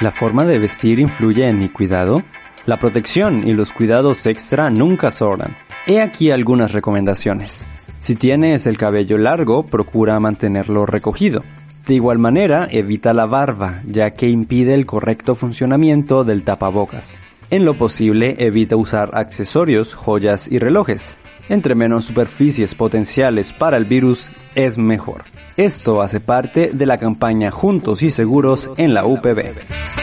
¿La forma de vestir influye en mi cuidado? La protección y los cuidados extra nunca sobran. He aquí algunas recomendaciones. Si tienes el cabello largo, procura mantenerlo recogido. De igual manera, evita la barba, ya que impide el correcto funcionamiento del tapabocas. En lo posible, evita usar accesorios, joyas y relojes. Entre menos superficies potenciales para el virus, es mejor. Esto hace parte de la campaña Juntos y Seguros en la UPB.